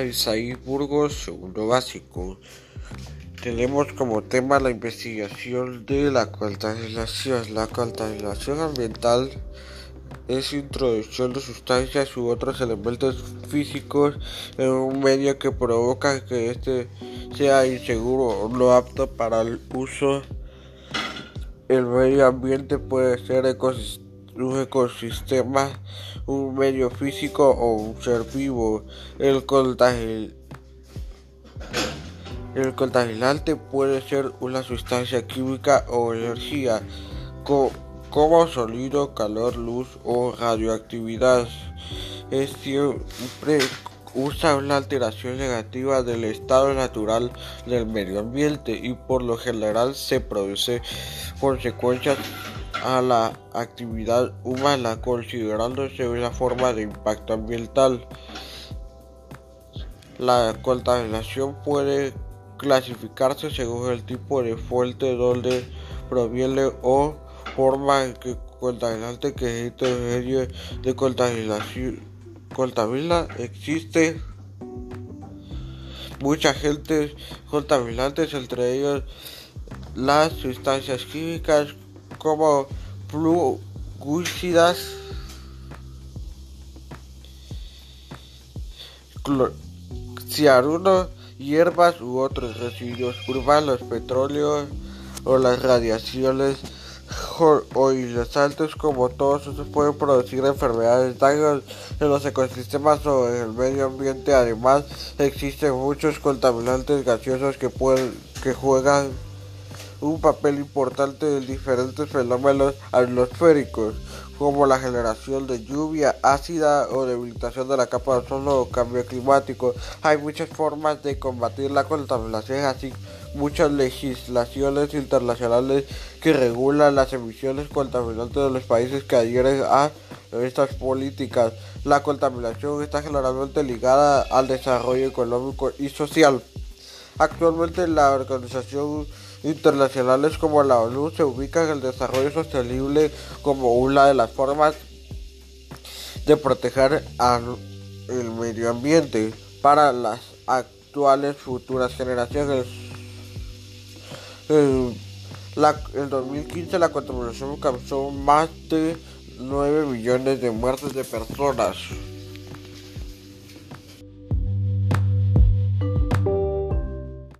Isaí Burgos, segundo básico. Tenemos como tema la investigación de la contaminación. La contaminación ambiental es introducción de sustancias u otros elementos físicos en un medio que provoca que éste sea inseguro o no apto para el uso. El medio ambiente puede ser un ecosistema, un medio físico o un ser vivo. El el contaminante puede ser una sustancia química o energía como sonido, calor, luz o radioactividad. Es siempre usa una alteración negativa del estado natural del medio ambiente y por lo general se produce consecuencias a la actividad humana considerándose una forma de impacto ambiental. La contaminación puede clasificarse según el tipo de fuente donde proviene o forma que contaminante que este de contaminación contamina existe mucha gente contaminantes entre ellos las sustancias químicas como ciaruno hierbas u otros residuos urbanos, petróleo o las radiaciones o los altos como todos estos pueden producir enfermedades, daños en los ecosistemas o en el medio ambiente. Además, existen muchos contaminantes gaseosos que pueden que juegan un papel importante en diferentes fenómenos atmosféricos como la generación de lluvia ácida o debilitación de la capa de ozono o cambio climático. Hay muchas formas de combatir la contaminación, así muchas legislaciones internacionales que regulan las emisiones contaminantes de los países que adhieren a estas políticas. La contaminación está generalmente ligada al desarrollo económico y social. Actualmente la organización internacionales como la ONU se ubican el desarrollo sostenible como una de las formas de proteger al medio ambiente para las actuales futuras generaciones. En el 2015 la contaminación causó más de 9 millones de muertes de personas.